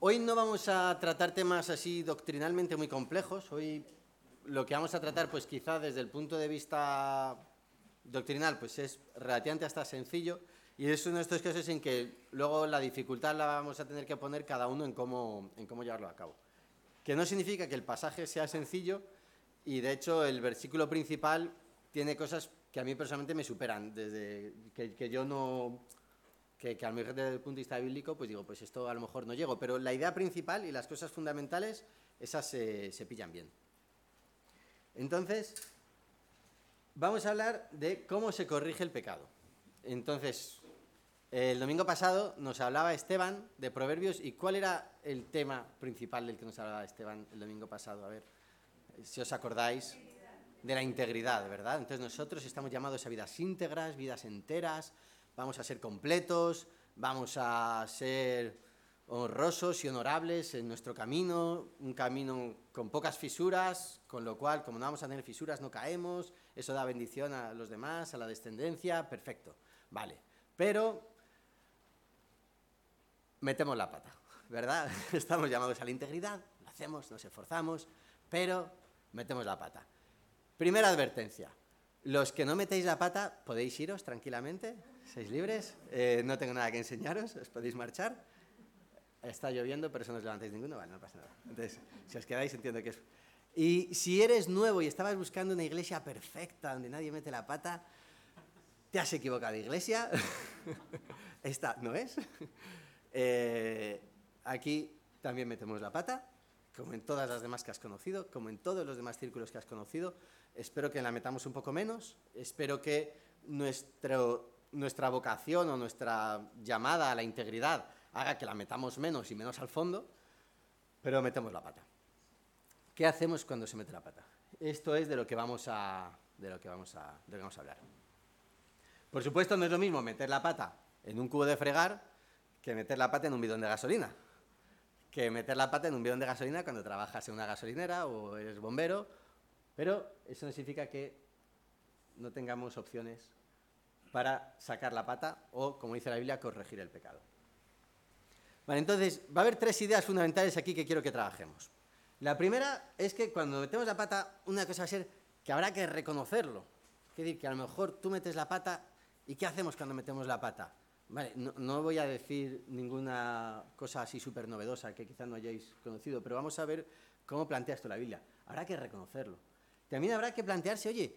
Hoy no vamos a tratar temas así doctrinalmente muy complejos. Hoy lo que vamos a tratar, pues quizá desde el punto de vista doctrinal, pues es relativamente hasta sencillo. Y es uno de estos casos en que luego la dificultad la vamos a tener que poner cada uno en cómo, en llevarlo a cabo. Que no significa que el pasaje sea sencillo y de hecho el versículo principal tiene cosas que a mí personalmente me superan, desde que yo no, que, que a lo mejor desde el punto de vista bíblico, pues digo, pues esto a lo mejor no llego, pero la idea principal y las cosas fundamentales, esas se, se pillan bien. Entonces, vamos a hablar de cómo se corrige el pecado. Entonces, el domingo pasado nos hablaba Esteban de Proverbios y ¿cuál era el tema principal del que nos hablaba Esteban el domingo pasado? A ver, si os acordáis de la integridad, ¿verdad? Entonces nosotros estamos llamados a vidas íntegras, vidas enteras, vamos a ser completos, vamos a ser honrosos y honorables en nuestro camino, un camino con pocas fisuras, con lo cual, como no vamos a tener fisuras, no caemos, eso da bendición a los demás, a la descendencia, perfecto, vale. Pero metemos la pata, ¿verdad? Estamos llamados a la integridad, lo hacemos, nos esforzamos, pero metemos la pata. Primera advertencia. Los que no metéis la pata, podéis iros tranquilamente, sois libres, eh, no tengo nada que enseñaros, os podéis marchar. Está lloviendo, pero eso no os levantáis ninguno, vale, no pasa nada. Entonces, si os quedáis, entiendo que es... Y si eres nuevo y estabas buscando una iglesia perfecta donde nadie mete la pata, te has equivocado de iglesia. Esta no es. Eh, aquí también metemos la pata, como en todas las demás que has conocido, como en todos los demás círculos que has conocido. Espero que la metamos un poco menos. Espero que nuestro, nuestra vocación o nuestra llamada a la integridad haga que la metamos menos y menos al fondo, pero metemos la pata. ¿Qué hacemos cuando se mete la pata? Esto es de lo que vamos a, de lo que vamos a, de lo que vamos a hablar. Por supuesto, no es lo mismo meter la pata en un cubo de fregar que meter la pata en un bidón de gasolina. Que meter la pata en un bidón de gasolina cuando trabajas en una gasolinera o eres bombero, pero eso no significa que no tengamos opciones para sacar la pata o, como dice la Biblia, corregir el pecado. Vale, entonces, va a haber tres ideas fundamentales aquí que quiero que trabajemos. La primera es que cuando metemos la pata, una cosa va a ser que habrá que reconocerlo. Es decir, que a lo mejor tú metes la pata y ¿qué hacemos cuando metemos la pata? Vale, no, voy a decir ninguna cosa así súper novedosa que quizás no hayáis conocido, pero vamos a ver cómo plantea esto la Biblia. Habrá que reconocerlo. También habrá que plantearse, oye,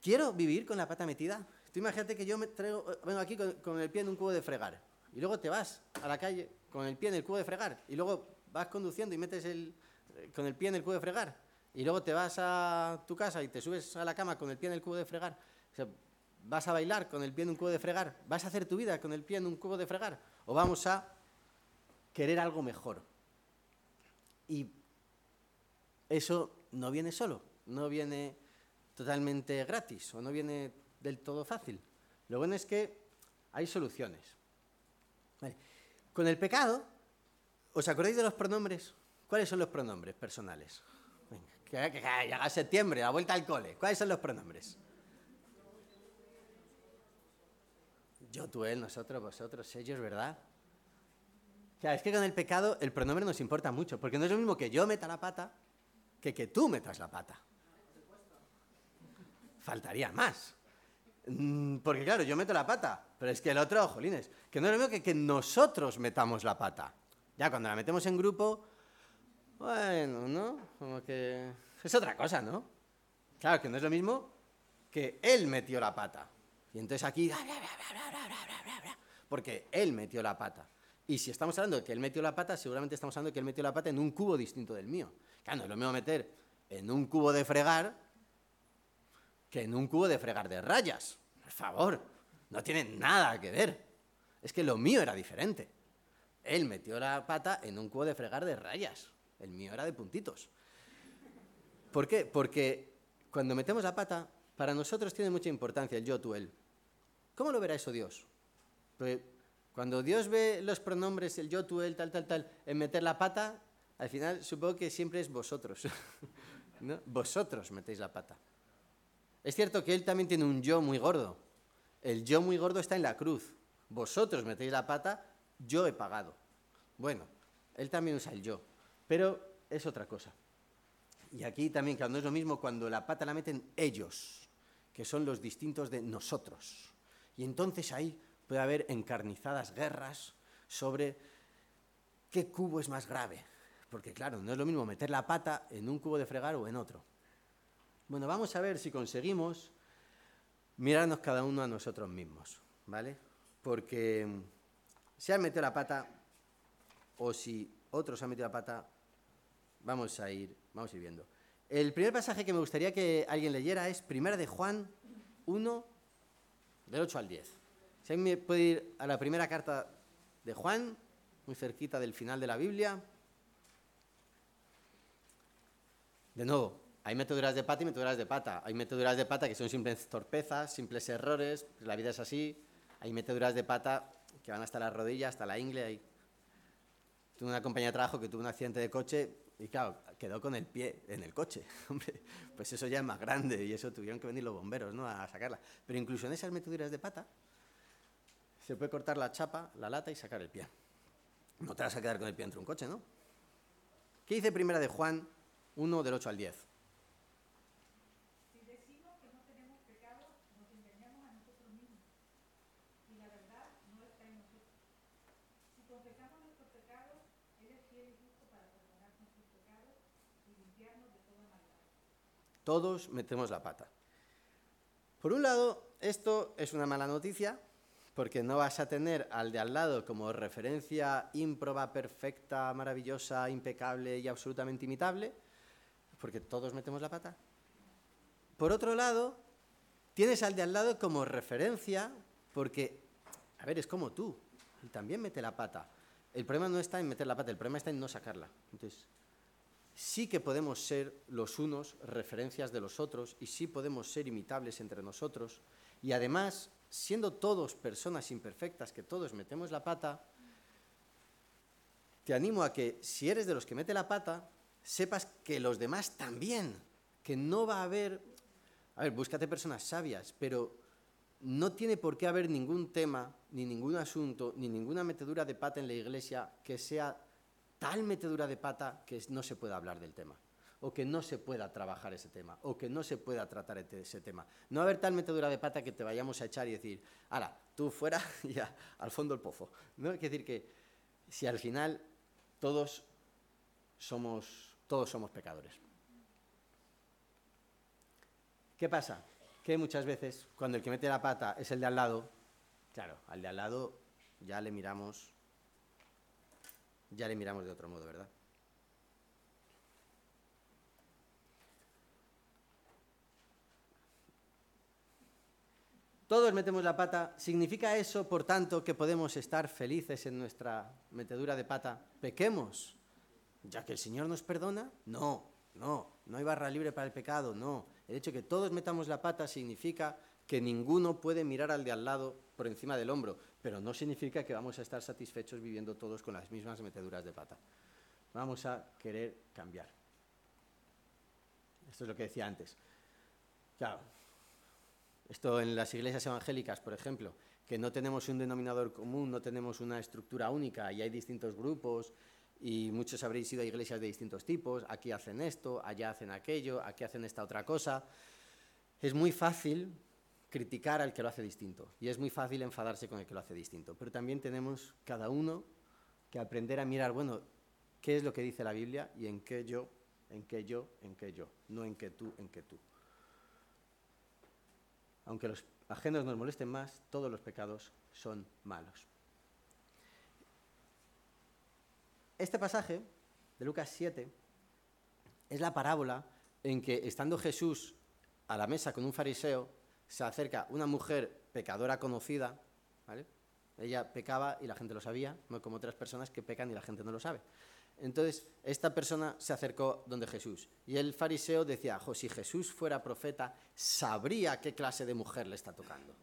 ¿quiero vivir con la pata metida? Tú imagínate que yo me traigo, vengo aquí con, con el pie en un cubo de fregar. Y luego te vas a la calle con el pie en el cubo de fregar. Y luego vas conduciendo y metes el, eh, con el pie en el cubo de fregar. Y luego te vas a tu casa y te subes a la cama con el pie en el cubo de fregar. O sea, vas a bailar con el pie en un cubo de fregar, vas a hacer tu vida con el pie en un cubo de fregar. O vamos a querer algo mejor. Y eso no viene solo, no viene totalmente gratis. O no viene del todo fácil. Lo bueno es que hay soluciones. Con el pecado, ¿os acordáis de los pronombres? ¿Cuáles son los pronombres personales? Venga, que, llega septiembre, la vuelta al cole. ¿Cuáles son los pronombres? Yo, tú, él, nosotros, vosotros, ellos, ¿verdad? O sea, es que con el pecado el pronombre nos importa mucho, porque no es lo mismo que yo meta la pata que que tú metas la pata. Faltaría más. Mm, Porque claro, yo meto la pata, pero es que el otro, jolines, que no es lo mismo que que nosotros metamos la pata. Ya cuando la metemos en grupo, bueno, ¿no? Como que es otra cosa, ¿no? Claro, que no es lo mismo que él metió la pata. Y entonces aquí, porque él metió la pata. Y si estamos hablando de que él metió la pata, seguramente estamos hablando de que él metió la pata en un cubo distinto del mío. Claro, no es lo mismo meter en un cubo de fregar que en un cubo de fregar de rayas. Por favor, no tiene nada que ver. Es que lo mío era diferente. Él metió la pata en un cubo de fregar de rayas. El mío era de puntitos. ¿Por qué? Porque cuando metemos la pata, para nosotros tiene mucha importancia el yo, tú, él. ¿Cómo lo verá eso Dios? Porque cuando Dios ve los pronombres, el yo, tú, él, tal, tal, tal, en meter la pata, al final supongo que siempre es vosotros. ¿no? Vosotros metéis la pata. Es cierto que él también tiene un yo muy gordo. El yo muy gordo está en la cruz. Vosotros metéis la pata, yo he pagado. Bueno, Él también usa el yo, pero es otra cosa. Y aquí también, claro, no es lo mismo cuando la pata la meten ellos, que son los distintos de nosotros. Y entonces ahí puede haber encarnizadas guerras sobre qué cubo es más grave. Porque claro, no es lo mismo meter la pata en un cubo de fregar o en otro. Bueno, vamos a ver si conseguimos mirarnos cada uno a nosotros mismos, ¿vale? Porque si han metido la pata o si otros han metido la pata, vamos a ir, vamos a ir viendo. El primer pasaje que me gustaría que alguien leyera es 1 de Juan 1, del 8 al 10. Si alguien me puede ir a la primera carta de Juan, muy cerquita del final de la Biblia. De nuevo, hay meteduras de pata y meteduras de pata. Hay meteduras de pata que son simples torpezas, simples errores, la vida es así. Hay meteduras de pata que van hasta la rodilla, hasta la ingle. Tuve una compañía de trabajo que tuvo un accidente de coche y claro, quedó con el pie en el coche. Hombre, pues eso ya es más grande y eso tuvieron que venir los bomberos ¿no? a sacarla. Pero incluso en esas meteduras de pata se puede cortar la chapa, la lata y sacar el pie. No te vas a quedar con el pie entre un coche, ¿no? ¿Qué dice primera de Juan 1 del 8 al 10? Todos metemos la pata. Por un lado, esto es una mala noticia, porque no vas a tener al de al lado como referencia ímproba, perfecta, maravillosa, impecable y absolutamente imitable, porque todos metemos la pata. Por otro lado, tienes al de al lado como referencia, porque, a ver, es como tú, y también mete la pata. El problema no está en meter la pata, el problema está en no sacarla. Entonces, sí que podemos ser los unos referencias de los otros y sí podemos ser imitables entre nosotros. Y además, siendo todos personas imperfectas, que todos metemos la pata, te animo a que si eres de los que mete la pata, sepas que los demás también, que no va a haber... A ver, búscate personas sabias, pero no tiene por qué haber ningún tema, ni ningún asunto, ni ninguna metedura de pata en la iglesia que sea tal metedura de pata que no se pueda hablar del tema, o que no se pueda trabajar ese tema, o que no se pueda tratar ese tema. No haber tal metedura de pata que te vayamos a echar y decir, ala, tú fuera y al fondo el pozo. ¿No? Hay decir que si al final todos somos, todos somos pecadores. ¿Qué pasa? Que muchas veces, cuando el que mete la pata es el de al lado, claro, al de al lado ya le miramos ya le miramos de otro modo, ¿verdad? Todos metemos la pata. ¿Significa eso, por tanto, que podemos estar felices en nuestra metedura de pata? Pequemos, ya que el Señor nos perdona. No, no, no hay barra libre para el pecado, no. El hecho de que todos metamos la pata significa que ninguno puede mirar al de al lado por encima del hombro, pero no significa que vamos a estar satisfechos viviendo todos con las mismas meteduras de pata. Vamos a querer cambiar. Esto es lo que decía antes. Claro, esto en las iglesias evangélicas, por ejemplo, que no tenemos un denominador común, no tenemos una estructura única y hay distintos grupos y muchos habréis ido a iglesias de distintos tipos, aquí hacen esto, allá hacen aquello, aquí hacen esta otra cosa. Es muy fácil criticar al que lo hace distinto. Y es muy fácil enfadarse con el que lo hace distinto. Pero también tenemos cada uno que aprender a mirar, bueno, qué es lo que dice la Biblia y en qué yo, en qué yo, en qué yo. No en qué tú, en qué tú. Aunque los ajenos nos molesten más, todos los pecados son malos. Este pasaje de Lucas 7 es la parábola en que estando Jesús a la mesa con un fariseo, se acerca una mujer pecadora conocida. Ella pecaba y la gente lo sabía, no como otras personas que pecan y la gente no lo sabe. Entonces, esta persona se acercó donde Jesús. Y el fariseo decía, si Jesús fuera profeta, sabría qué clase de mujer le está tocando.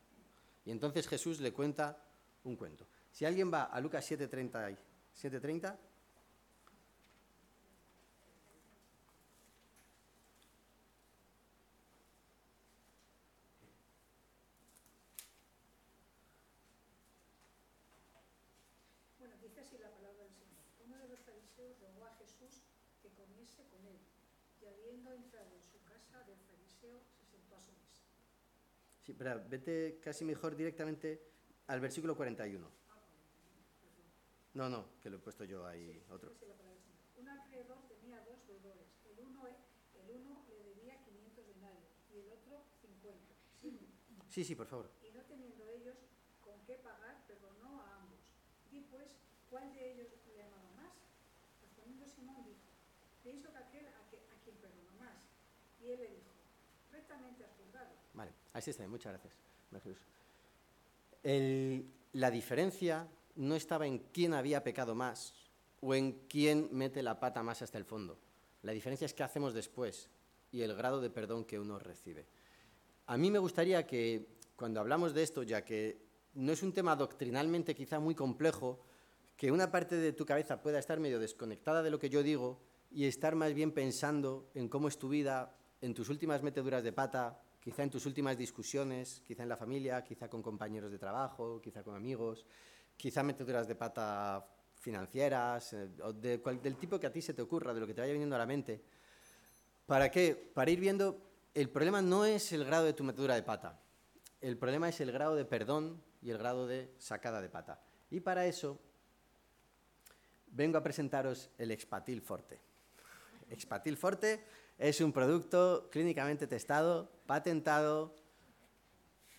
Y entonces Jesús le cuenta un cuento. Si alguien va a Lucas 7.30, 7.30 Dice así la palabra del Señor. Uno de los fariseos fariseos rogó a Jesús comiese con él, y habiendo entrado en su casa del fariseo, se sentó a su mesa. Sí, pero vete casi mejor directamente al versículo 41. No, no, que lo he puesto yo ahí otro. Dice la palabra del Señor. Un acreedor tenía dos deudores. El uno, el uno le debía 500 denarios y el otro 50. Sí, Sí, sí, por favor. y no teniendo ellos con qué pagar, perdonó a ambos. Di pues, ¿cuál de ellos le amaba más? Respondiendo Simón dijo, pienso que aquel a, quien perdonó más. Y él le dijo, rectamente has juzgado. Vale, así está, bien, muchas gracias. La diferencia no estaba en quién había pecado más o en quién mete la pata más hasta el fondo. La diferencia es qué hacemos después y el grado de perdón que uno recibe. A mí me gustaría que cuando hablamos de esto, ya que no es un tema doctrinalmente quizá muy complejo, que una parte de tu cabeza pueda estar medio desconectada de lo que yo digo y estar más bien pensando en cómo es tu vida, en tus últimas meteduras de pata, quizá en tus últimas discusiones, quizá en la familia, quizá con compañeros de trabajo, quizá con amigos, quizá meteduras de pata financieras, eh, o del tipo que a ti se te ocurra, de lo que te vaya viniendo a la mente. ¿Para qué? Para ir viendo, el problema no es el grado de tu metedura de pata, el problema es el grado de perdón y el grado de sacada de pata. Y para eso vengo a presentaros el Expatil Forte. Expatil Forte es un producto clínicamente testado, patentado,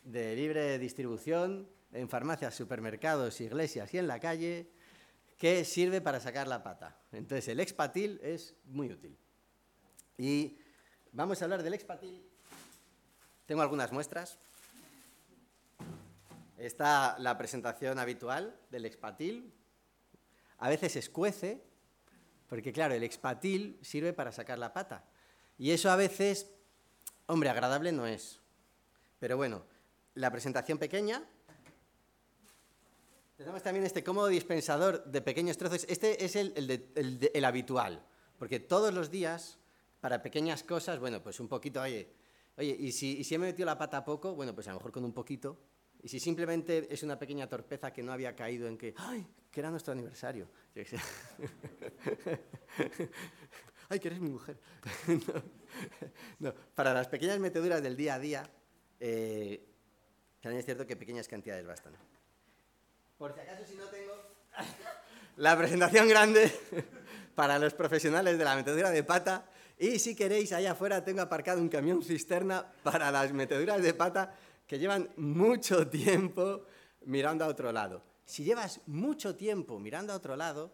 de libre distribución en farmacias, supermercados, iglesias y en la calle, que sirve para sacar la pata. Entonces el Expatil es muy útil. Y vamos a hablar del Expatil. Tengo algunas muestras. Está la presentación habitual del Expatil. A veces escuece, porque claro, el Expatil sirve para sacar la pata. Y eso a veces, hombre, agradable no es. Pero bueno, la presentación pequeña. Tenemos también este cómodo dispensador de pequeños trozos. Este es el, habitual, porque todos los días, para pequeñas cosas, bueno, pues un poquito, oye, oye, y si, y si he metido la pata poco, bueno, pues a lo mejor con un poquito. Y si simplemente es una pequeña torpeza que no había caído en que, ay, que era nuestro aniversario. Ay, que eres mi mujer. no, no, para las pequeñas meteduras del día a día, eh, también es cierto que pequeñas cantidades bastan. Por si acaso, si no tengo la presentación grande para los profesionales de la metedura de pata. Y si queréis, allá afuera tengo aparcado un camión cisterna para las meteduras de pata que llevan mucho tiempo mirando a otro lado. Si llevas mucho tiempo mirando a otro lado,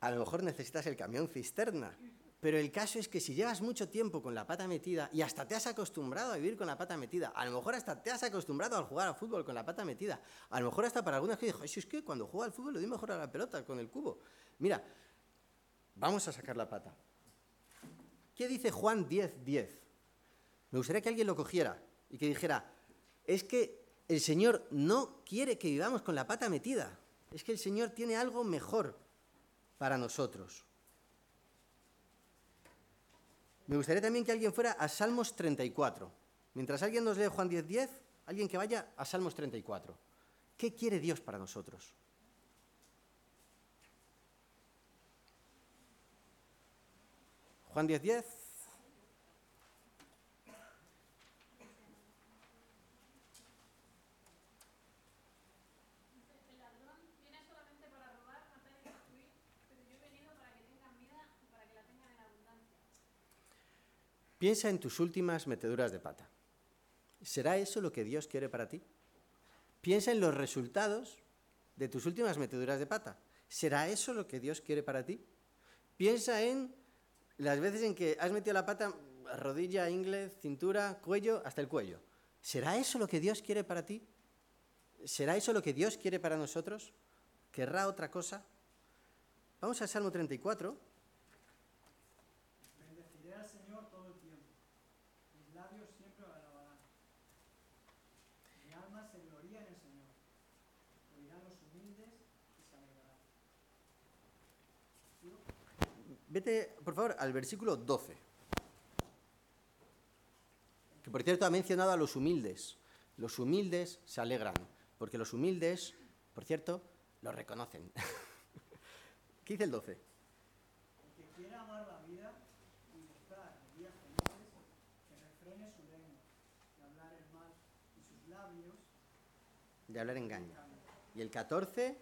a lo mejor necesitas el camión cisterna. Pero el caso es que si llevas mucho tiempo con la pata metida y hasta te has acostumbrado a vivir con la pata metida, a lo mejor hasta te has acostumbrado a jugar al fútbol con la pata metida, a lo mejor hasta para algunas que dijo, es que cuando juego al fútbol le doy mejor a la pelota con el cubo. Mira, vamos a sacar la pata. ¿Qué dice Juan 10, 10? Me gustaría que alguien lo cogiera y que dijera, es que el Señor no quiere que vivamos con la pata metida, es que el Señor tiene algo mejor para nosotros. Me gustaría también que alguien fuera a Salmos 34. Mientras alguien nos lee Juan 10, 10, alguien que vaya a Salmos 34. ¿Qué quiere Dios para nosotros? Juan 10, 10. El ladrón viene solamente para robar, matar y destruir, pero yo he venido para que tengan vida y para que la tengan en abundancia. Piensa en tus últimas meteduras de pata. ¿Será eso lo que Dios quiere para ti? Piensa en los resultados de tus últimas meteduras de pata. ¿Será eso lo que Dios quiere para ti? Piensa en las veces en que has metido la pata rodilla, ingle, cintura, cuello, hasta el cuello. ¿Será eso lo que Dios quiere para ti? ¿Será eso lo que Dios quiere para nosotros? ¿Querrá otra cosa? Vamos al Salmo 34. Bendeciré al Señor todo el tiempo. Mis labios siempre lo alabarán. Mi alma se gloría en el Señor. Oirán los humildes y se alegrarán. ¿Sigo? Vete, por favor, al versículo 12. Que por cierto ha mencionado a los humildes. Los humildes se alegran, porque los humildes, por cierto, lo reconocen. ¿Qué dice el 12? El que quiera amar la vida y gozar de días felices, que refrene su lengua de hablar el mal y sus labios De hablar engaño. Y el 14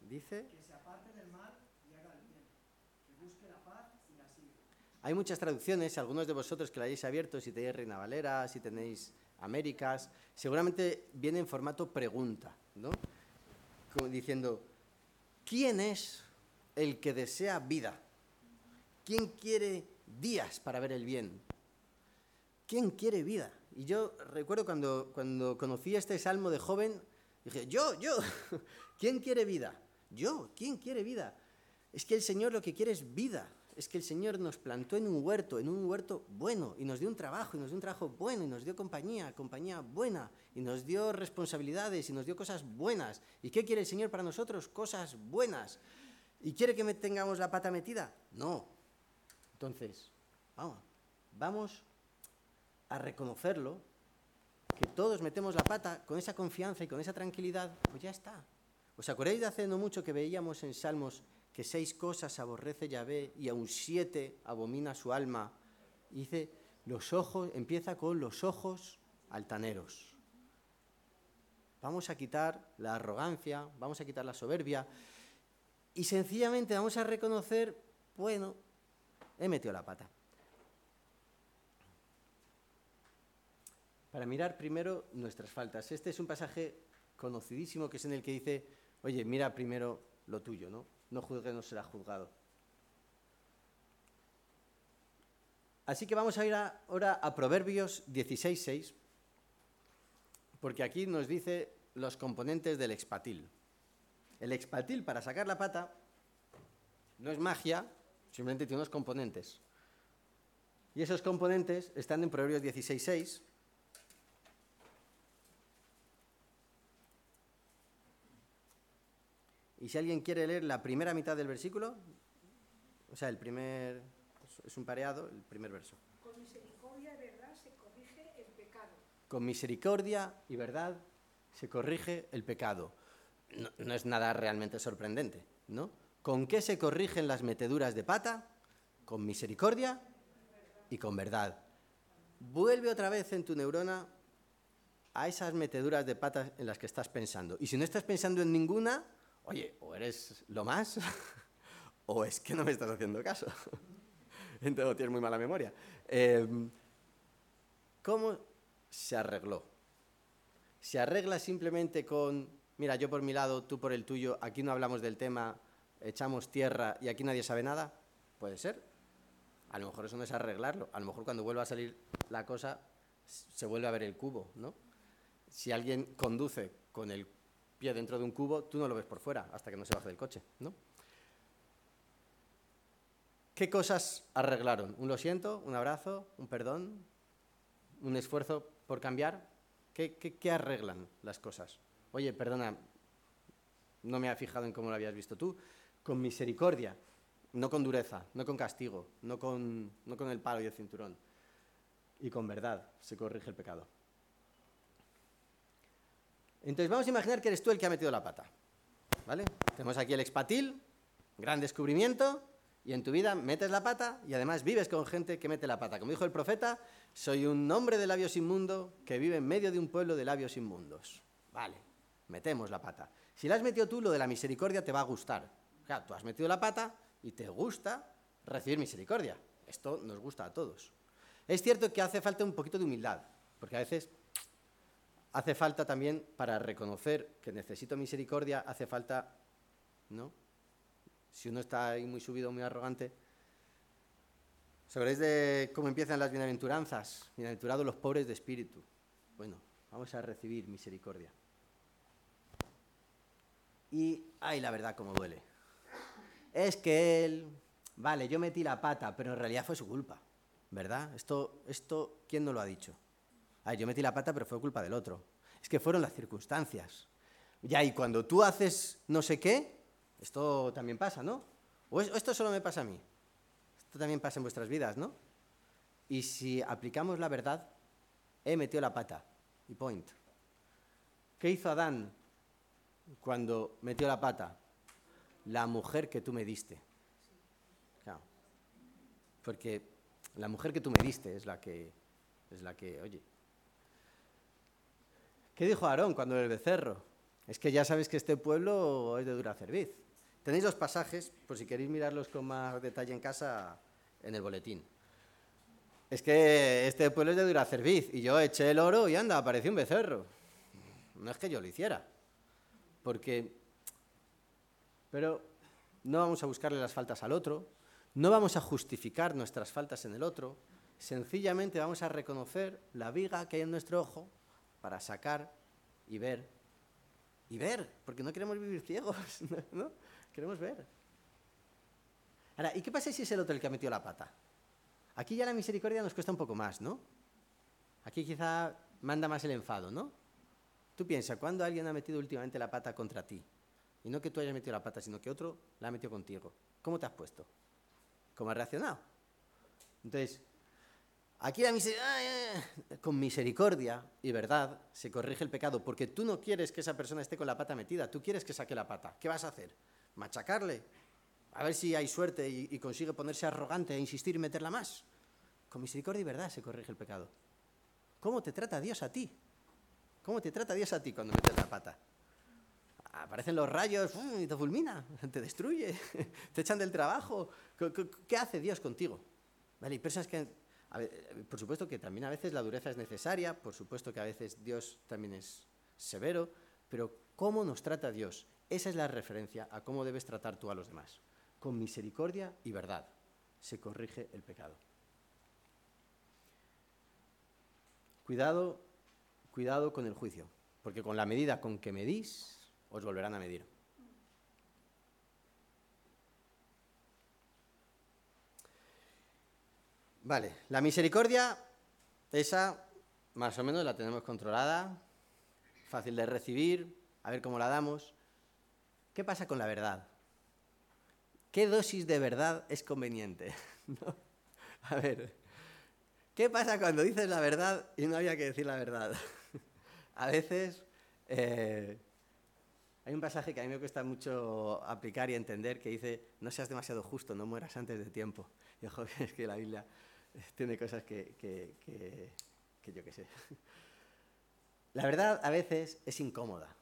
dice... Que se aparte del mal y haga el bien, que busque la paz y la siga. Hay muchas traducciones, algunos de vosotros que la hayáis abierto, si tenéis Reina Valera, si tenéis Américas, seguramente viene en formato pregunta, ¿no? Como diciendo, ¿quién es el que desea vida? ¿Quién quiere días para ver el bien? ¿Quién quiere vida? Y yo recuerdo cuando, cuando conocí este salmo de joven, dije, yo, yo, ¿quién quiere vida? Yo, ¿quién quiere vida? Es que el Señor lo que quiere es vida. Es que el Señor nos plantó en un huerto, en un huerto bueno, y nos dio un trabajo, y nos dio un trabajo bueno, y nos dio compañía, compañía buena, y nos dio responsabilidades, y nos dio cosas buenas. ¿Y qué quiere el Señor para nosotros? Cosas buenas. ¿Y quiere que tengamos la pata metida? No. Entonces, vamos, vamos a reconocerlo, que todos metemos la pata con esa confianza y con esa tranquilidad, pues ya está. ¿Os acordáis de hace no mucho que veíamos en Salmos que seis cosas aborrece Yahvé y aun siete abomina su alma? Dice, los ojos, empieza con los ojos altaneros. Vamos a quitar la arrogancia, vamos a quitar la soberbia y sencillamente vamos a reconocer, bueno, he metido la pata. Para mirar primero nuestras faltas. Este es un pasaje conocidísimo que es en el que dice, oye, mira primero lo tuyo, ¿no? No juzgue, no será juzgado. Así que vamos a ir ahora a Proverbios 16.6, porque aquí nos dice los componentes del expatil. El expatil, para sacar la pata, no es magia, simplemente tiene unos componentes. Y esos componentes están en Proverbios 16.6. Y si alguien quiere leer la primera mitad del versículo, o sea, el primer, es un pareado, el primer verso. Con misericordia y verdad se corrige el pecado. Con misericordia y verdad se corrige el pecado. No, no es nada realmente sorprendente, ¿no? ¿Con qué se corrigen las meteduras de pata? Con misericordia y con verdad. Vuelve otra vez en tu neurona a esas meteduras de pata en las que estás pensando. Y si no estás pensando en ninguna, oye, o eres lo más, o es que no me estás haciendo caso. Entonces tienes muy mala memoria. Eh, ¿Cómo se arregló? ¿Se arregla simplemente con, mira, yo por mi lado, tú por el tuyo, aquí no hablamos del tema, echamos tierra y aquí nadie sabe nada? Puede ser. A lo mejor eso no es arreglarlo. A lo mejor cuando vuelva a salir la cosa, se vuelve a ver el cubo, ¿no? Si alguien conduce con el pie dentro de un cubo, tú no lo ves por fuera hasta que no se baje del coche, ¿no? ¿Qué cosas arreglaron? ¿Un lo siento? ¿Un abrazo? ¿Un perdón? ¿Un esfuerzo por cambiar? ¿Qué, qué- qué arreglan las cosas? Oye, perdona, no me había fijado en cómo lo habías visto tú. Con misericordia, no con dureza, no con castigo, no con, no con el palo y el cinturón. Y con verdad se corrige el pecado. Entonces vamos a imaginar que eres tú el que ha metido la pata. ¿Vale? Tenemos aquí el expatil, gran descubrimiento, y en tu vida metes la pata y además vives con gente que mete la pata. Como dijo el profeta, soy un hombre de labios inmundo que vive en medio de un pueblo de labios inmundos. Vale, metemos la pata. Si la has metido tú, lo de la misericordia te va a gustar. Claro, tú has metido la pata y te gusta recibir misericordia. Esto nos gusta a todos. Es cierto que hace falta un poquito de humildad, porque a veces hace falta también para reconocer que necesito misericordia, hace falta, ¿no? Si uno está ahí muy subido, muy arrogante. ¿Sabréis de cómo empiezan las bienaventuranzas? Bienaventurados los pobres de espíritu. Bueno, vamos a recibir misericordia. Y, ay, la verdad, cómo duele. Es que él, vale, yo metí la pata, pero en realidad fue su culpa, ¿verdad? Esto, esto ¿quién no lo ha dicho? Ay, yo metí la pata, pero fue culpa del otro. Es que fueron las circunstancias. Ya, y cuando tú haces no sé qué, esto también pasa, ¿no? O esto solo me pasa a mí. Esto también pasa en vuestras vidas, ¿no? Y si aplicamos la verdad, he metido la pata. Y point. ¿Qué hizo Adán cuando metió la pata? la mujer que tú me diste. Claro. Porque la mujer que tú me diste es la que, es la que, oye. ¿Qué dijo Aarón cuando el becerro? Es que ya sabes que este pueblo es de dura cerviz. Tenéis los pasajes, por si queréis mirarlos con más detalle en casa, en el boletín. Es que este pueblo es de dura cerviz y yo eché el oro y anda, apareció un becerro. No es que yo lo hiciera, porque... Pero no vamos a buscarle las faltas al otro, no vamos a justificar nuestras faltas en el otro, sencillamente vamos a reconocer la viga que hay en nuestro ojo para sacar y ver. Y ver, porque no queremos vivir ciegos, ¿no? Queremos ver. Ahora, ¿y qué pasa si es el otro el que ha metido la pata? Aquí ya la misericordia nos cuesta un poco más, ¿no? Aquí quizá manda más el enfado, ¿no? Tú piensas, ¿cuándo alguien ha metido últimamente la pata contra ti? Y no que tú hayas metido la pata, sino que otro la ha metido contigo. ¿Cómo te has puesto? ¿Cómo has reaccionado? Entonces, aquí la misericordia, con misericordia y verdad se corrige el pecado, porque tú no quieres que esa persona esté con la pata metida, tú quieres que saque la pata. ¿Qué vas a hacer? ¿Machacarle? A ver si hay suerte y, consigue ponerse arrogante e insistir y meterla más. Con misericordia y verdad se corrige el pecado. ¿Cómo te trata Dios a ti? ¿Cómo te trata Dios a ti cuando metes la pata? Aparecen los rayos y te fulmina, te destruye, te echan del trabajo. ¿Qué, hace Dios contigo? ¿Vale? Personas que, ver, por supuesto que también a veces la dureza es necesaria, por supuesto que a veces Dios también es severo, pero ¿cómo nos trata Dios? Esa es la referencia a cómo debes tratar tú a los demás. Con misericordia y verdad se corrige el pecado. Cuidado Cuidado con el juicio, porque con la medida con que medís, os volverán a medir. Vale, la misericordia, esa más o menos la tenemos controlada, fácil de recibir, a ver cómo la damos. ¿Qué pasa con la verdad? ¿Qué dosis de verdad es conveniente? ¿No? A ver, ¿qué pasa cuando dices la verdad y no había que decir la verdad? a veces eh, hay un pasaje que a mí me cuesta mucho aplicar y entender que dice, no seas demasiado justo, no mueras antes de tiempo. Y ojo, es que la Biblia tiene cosas que, que, que, yo qué sé. La verdad a veces es incómoda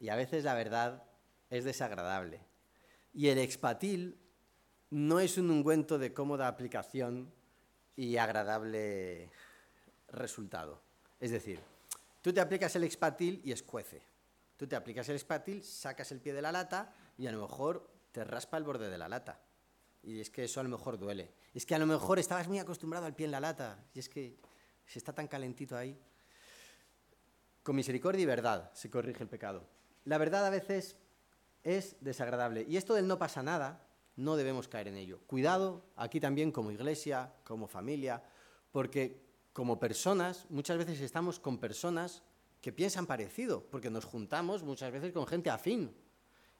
y a veces la verdad es desagradable. Y el expatil no es un ungüento de cómoda aplicación y agradable resultado. Es decir, Tú te aplicas el expatil y escuece. Tú te aplicas el expatil, sacas el pie de la lata y a lo mejor te raspa el borde de la lata. Y es que eso a lo mejor duele. Es que a lo mejor estabas muy acostumbrado al pie en la lata y es que se está tan calentito ahí. Con misericordia y verdad se corrige el pecado. La verdad a veces es desagradable. Y esto del no pasa nada, no debemos caer en ello. Cuidado aquí también como iglesia, como familia, porque como personas, muchas veces estamos con personas que piensan parecido, porque nos juntamos muchas veces con gente afín.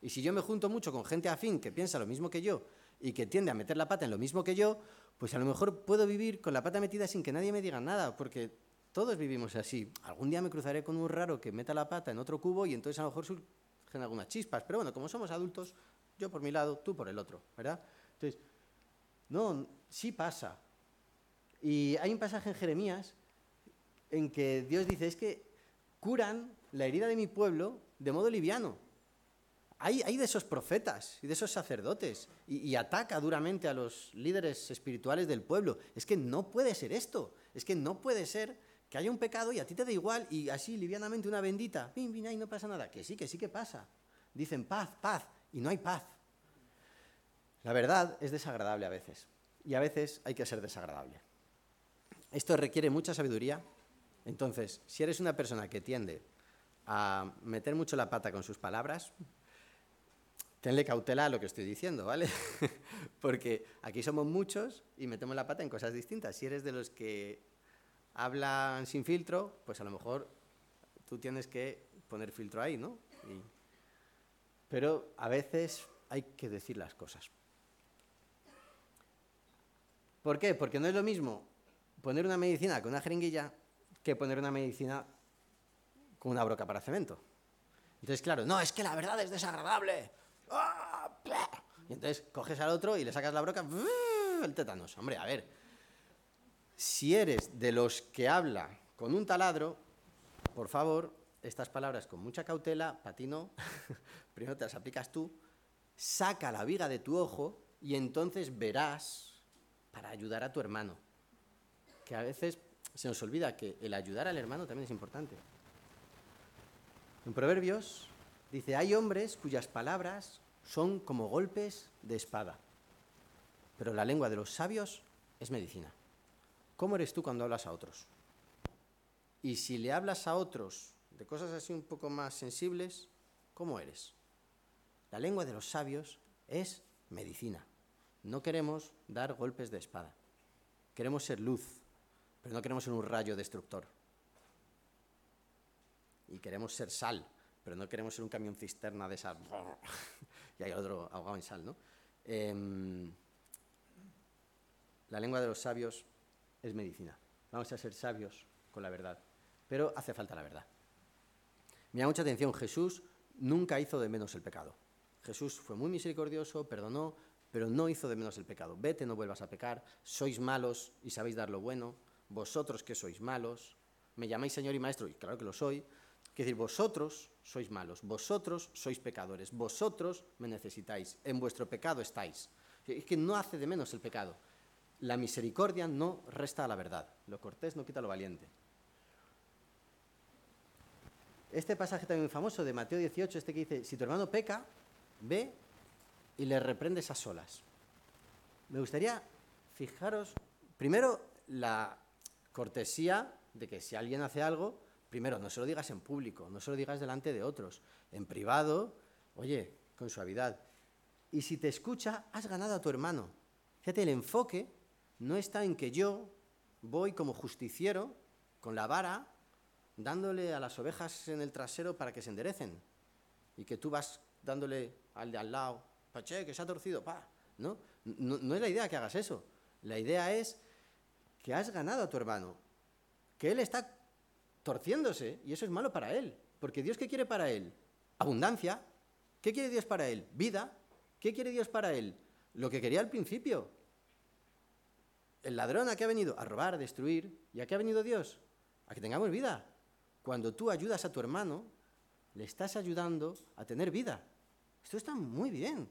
Y si yo me junto mucho con gente afín que piensa lo mismo que yo y que tiende a meter la pata en lo mismo que yo, pues a lo mejor puedo vivir con la pata metida sin que nadie me diga nada, porque todos vivimos así. Algún día me cruzaré con un raro que meta la pata en otro cubo y entonces a lo mejor surgen algunas chispas. Pero bueno, como somos adultos, yo por mi lado, tú por el otro, ¿verdad? Entonces, no, sí pasa. Y hay un pasaje en Jeremías en que Dios dice, es que curan la herida de mi pueblo de modo liviano. Hay, de esos profetas y de esos sacerdotes y, ataca duramente a los líderes espirituales del pueblo. Es que no puede ser esto. Es que no puede ser que haya un pecado y a ti te da igual y así livianamente una bendita, pim, pim, ahí no pasa nada. Que sí, que sí que pasa. Dicen paz, paz y no hay paz. La verdad es desagradable a veces y a veces hay que ser desagradable. Esto requiere mucha sabiduría. Entonces, si eres una persona que tiende a meter mucho la pata con sus palabras, tenle cautela a lo que estoy diciendo, ¿vale? Porque aquí somos muchos y metemos la pata en cosas distintas. Si eres de los que hablan sin filtro, pues a lo mejor tú tienes que poner filtro ahí, ¿no? Pero a veces hay que decir las cosas. ¿Por qué? Porque no es lo mismo poner una medicina con una jeringuilla que poner una medicina con una broca para cemento. Entonces, claro, no, es que la verdad es desagradable. Y entonces coges al otro y le sacas la broca, el tétanos. Hombre, a ver, si eres de los que habla con un taladro, por favor, estas palabras con mucha cautela, para ti no, primero te las aplicas tú, saca la viga de tu ojo y entonces verás para ayudar a tu hermano. Que a veces se nos olvida que el ayudar al hermano también es importante. En Proverbios dice, hay hombres cuyas palabras son como golpes de espada, pero la lengua de los sabios es medicina. ¿Cómo eres tú cuando hablas a otros? Y si le hablas a otros de cosas así un poco más sensibles, ¿cómo eres? La lengua de los sabios es medicina. No queremos dar golpes de espada. Queremos ser luz, pero no queremos ser un rayo destructor. Y queremos ser sal, pero no queremos ser un camión cisterna de sal. y hay otro ahogado en sal, ¿no? Em, la lengua de los sabios es medicina. Vamos a ser sabios con la verdad. Pero hace falta la verdad. Me da mucha atención, Jesús nunca hizo de menos el pecado. Jesús fue muy misericordioso, perdonó, pero no hizo de menos el pecado. Vete, no vuelvas a pecar, sois malos y sabéis dar lo bueno, vosotros que sois malos, me llamáis Señor y Maestro, y claro que lo soy, es decir, vosotros sois malos, vosotros sois pecadores, vosotros me necesitáis, en vuestro pecado estáis. Es que no hace de menos el pecado. La misericordia no resta a la verdad, lo cortés no quita lo valiente. Este pasaje también famoso de Mateo 18, este que dice, si tu hermano peca, ve y le reprendes a solas. Me gustaría fijaros, primero, la cortesía de que si alguien hace algo, primero, no se lo digas en público, no se lo digas delante de otros, en privado, oye, con suavidad. Y si te escucha, has ganado a tu hermano. Fíjate, el enfoque no está en que yo voy como justiciero con la vara dándole a las ovejas en el trasero para que se enderecen y que tú vas dándole al de al lado, pache, que se ha torcido, pa, ¿no? ¿no? No es la idea que hagas eso. La idea es que has ganado a tu hermano, que él está torciéndose y eso es malo para él, porque Dios qué quiere para él? Abundancia. ¿Qué quiere Dios para él? Vida. ¿Qué quiere Dios para él? Lo que quería al principio. El ladrón a qué ha venido? A robar, a destruir. ¿Y a qué ha venido Dios? A que tengamos vida. Cuando tú ayudas a tu hermano, le estás ayudando a tener vida. Esto está muy bien.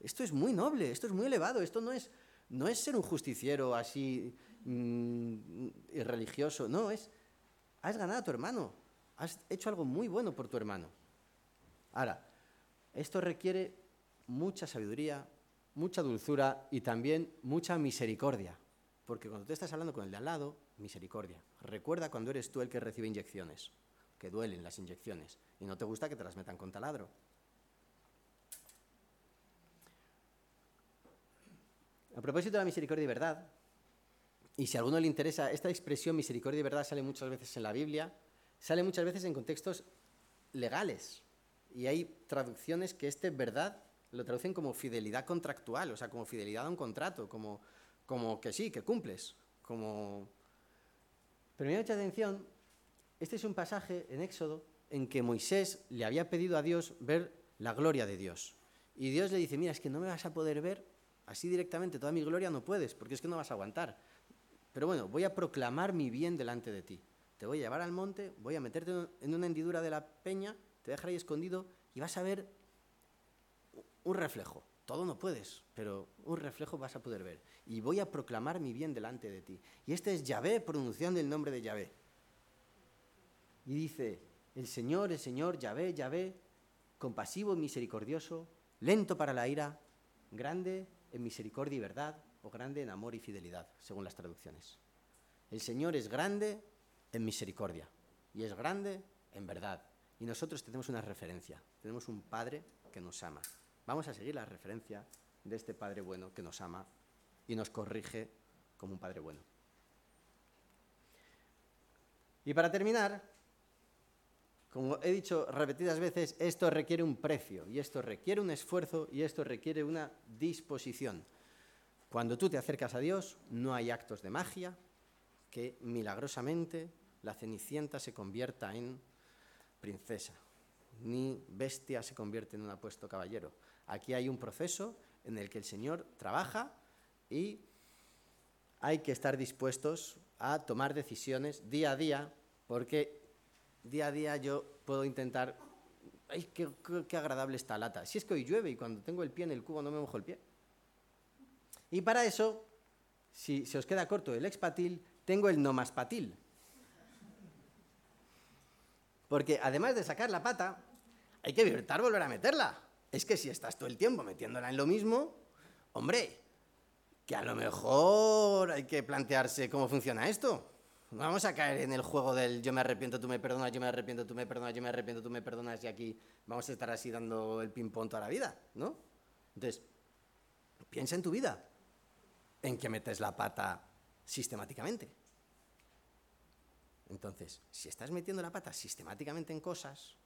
Esto es muy noble, esto es muy elevado. Esto no es, no es ser un justiciero así mmm, religioso. No, es, has ganado a tu hermano. Has hecho algo muy bueno por tu hermano. Ahora, esto requiere mucha sabiduría, mucha dulzura y también mucha misericordia. Porque cuando tú estás hablando con el de al lado, misericordia. Recuerda cuando eres tú el que recibe inyecciones, que duelen las inyecciones, y no te gusta que te las metan con taladro. A propósito de la misericordia y verdad, y si a alguno le interesa, esta expresión misericordia y verdad sale muchas veces en la Biblia, sale muchas veces en contextos legales. Y hay traducciones que este verdad lo traducen como fidelidad contractual, o sea, como fidelidad a un contrato, como, como que sí, que cumples. Pero me mucha atención, este es un pasaje en Éxodo en que Moisés le había pedido a Dios ver la gloria de Dios. Y Dios le dice, mira, es que no me vas a poder ver así directamente, toda mi gloria no puedes, porque es que no vas a aguantar. Pero bueno, voy a proclamar mi bien delante de ti. Te voy a llevar al monte, voy a meterte en una hendidura de la peña, te dejaré ahí escondido y vas a ver un reflejo. Todo no puedes, pero un reflejo vas a poder ver. Y voy a proclamar mi bien delante de ti. Y este es Yahvé pronunciando el nombre de Yahvé. Y dice, el Señor, el Señor, Yahvé, Yahvé, compasivo y misericordioso, lento para la ira, grande en misericordia y verdad, grande en amor y fidelidad, según las traducciones. El Señor es grande en misericordia y es grande en verdad. Y nosotros tenemos una referencia, tenemos un Padre que nos ama. Vamos a seguir la referencia de este Padre bueno que nos ama y nos corrige como un Padre bueno. Y para terminar, como he dicho repetidas veces, esto requiere un precio y esto requiere un esfuerzo y esto requiere una disposición. Cuando tú te acercas a Dios, no hay actos de magia que milagrosamente la cenicienta se convierta en princesa, ni bestia se convierte en un apuesto caballero. Aquí hay un proceso en el que el Señor trabaja y hay que estar dispuestos a tomar decisiones día a día, porque día a día yo puedo intentar, ¡ay, qué, qué- qué agradable esta lata! Si es que hoy llueve y cuando tengo el pie en el cubo no me mojo el pie. Y para eso, si se os queda corto el expatil, tengo el nomaspatil. Porque además de sacar la pata, hay que evitar volver a meterla. Es que si estás todo el tiempo metiéndola en lo mismo, hombre, que a lo mejor hay que plantearse cómo funciona esto. No vamos a caer en el juego del yo me arrepiento, tú me perdonas, yo me arrepiento, tú me perdonas, yo me arrepiento, tú me perdonas y aquí vamos a estar así dando el ping-pong toda la vida, ¿no? Entonces, piensa en tu vida, en que metes la pata sistemáticamente. Entonces, si estás metiendo la pata sistemáticamente en cosas,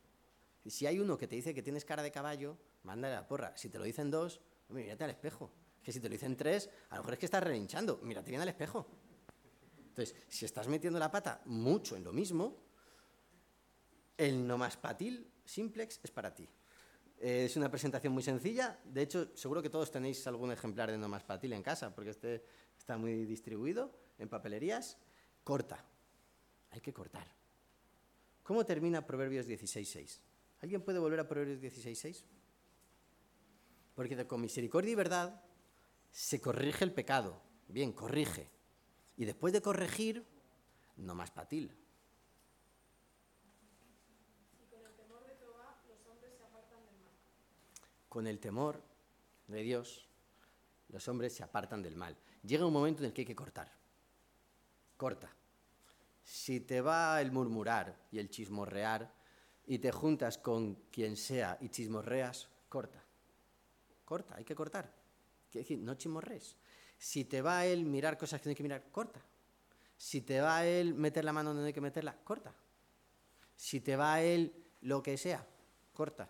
si hay uno que te dice que tienes cara de caballo, mándale la porra. Si te lo dicen dos, mírate al espejo. Que si te lo dicen tres, a lo mejor es que estás relinchando. Mírate bien al espejo. Entonces, si estás metiendo la pata mucho en lo mismo, el nomaspatil simplex es para ti. Eh, es una presentación muy sencilla. De hecho, seguro que todos tenéis algún ejemplar de nomaspatil en casa, porque este está muy distribuido en papelerías. Corta. Hay que cortar. ¿Cómo termina Proverbios 16.6? ¿Alguien puede volver a Proverbios 16.6? Porque con misericordia y verdad se corrige el pecado. Bien, corrige. Y después de corregir, no más patil. Con el temor de Dios, los hombres se apartan del mal. Llega un momento en el que hay que cortar. Corta. Si te va el murmurar y el chismorrear y te juntas con quien sea y chismorreas, corta. Corta, hay que cortar. Quiere decir, no chismorrees. Si te va el mirar cosas que no hay que mirar, corta. Si te va el meter la mano donde no hay que meterla, corta. Si te va el lo que sea, corta.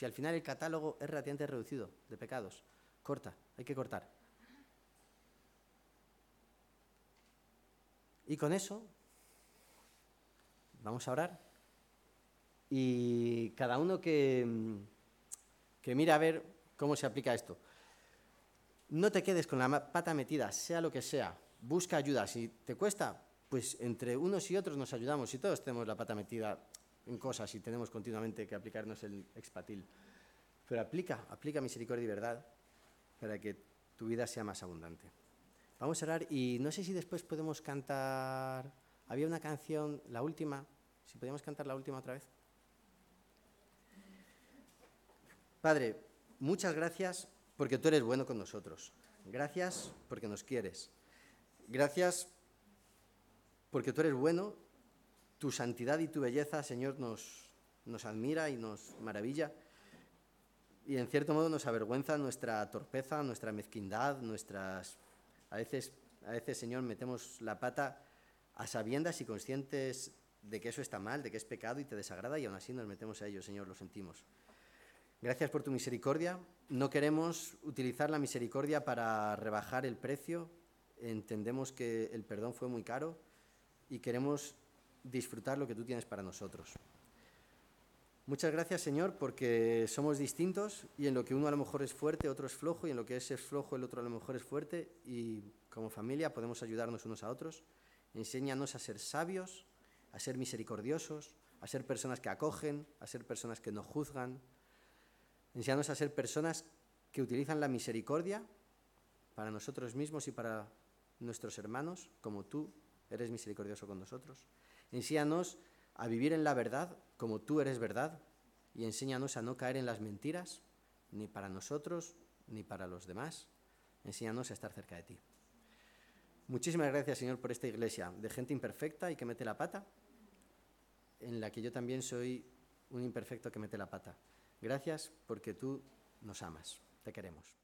Si al final el catálogo es relativamente reducido de pecados, corta, hay que cortar. Y con eso vamos a orar. Y cada uno que, que mira a ver cómo se aplica esto. No te quedes con la pata metida, sea lo que sea. Busca ayuda. Si te cuesta, pues entre unos y otros nos ayudamos. Si todos tenemos la pata metida en cosas y tenemos continuamente que aplicarnos el expatil. Pero aplica, aplica misericordia y verdad para que tu vida sea más abundante. Vamos a orar y no sé si después podemos cantar. Había una canción, la última. Si podíamos cantar la última otra vez. Padre, muchas gracias porque tú eres bueno con nosotros. Gracias porque nos quieres. Gracias porque tú eres bueno. Tu santidad y tu belleza, Señor, nos, admira y nos maravilla. Y en cierto modo nos avergüenza nuestra torpeza, nuestra mezquindad, nuestras... A veces, a veces, Señor, metemos la pata a sabiendas y conscientes de que eso está mal, de que es pecado y te desagrada y aún así nos metemos a ello, Señor, lo sentimos. Gracias por tu misericordia. No queremos utilizar la misericordia para rebajar el precio. Entendemos que el perdón fue muy caro y queremos disfrutar lo que tú tienes para nosotros. Muchas gracias, Señor, porque somos distintos y en lo que uno a lo mejor es fuerte, otro es flojo, y en lo que ese es flojo, el otro a lo mejor es fuerte, y como familia podemos ayudarnos unos a otros. Enséñanos a ser sabios, a ser misericordiosos, a ser personas que acogen, a ser personas que no juzgan. Enséñanos a ser personas que utilizan la misericordia para nosotros mismos y para nuestros hermanos, como tú eres misericordioso con nosotros. Enséñanos a vivir en la verdad como tú eres verdad y enséñanos a no caer en las mentiras, ni para nosotros, ni para los demás. Enséñanos a estar cerca de ti. Muchísimas gracias, Señor, por esta iglesia de gente imperfecta y que mete la pata, en la que yo también soy un imperfecto que mete la pata. Gracias porque tú nos amas, te queremos.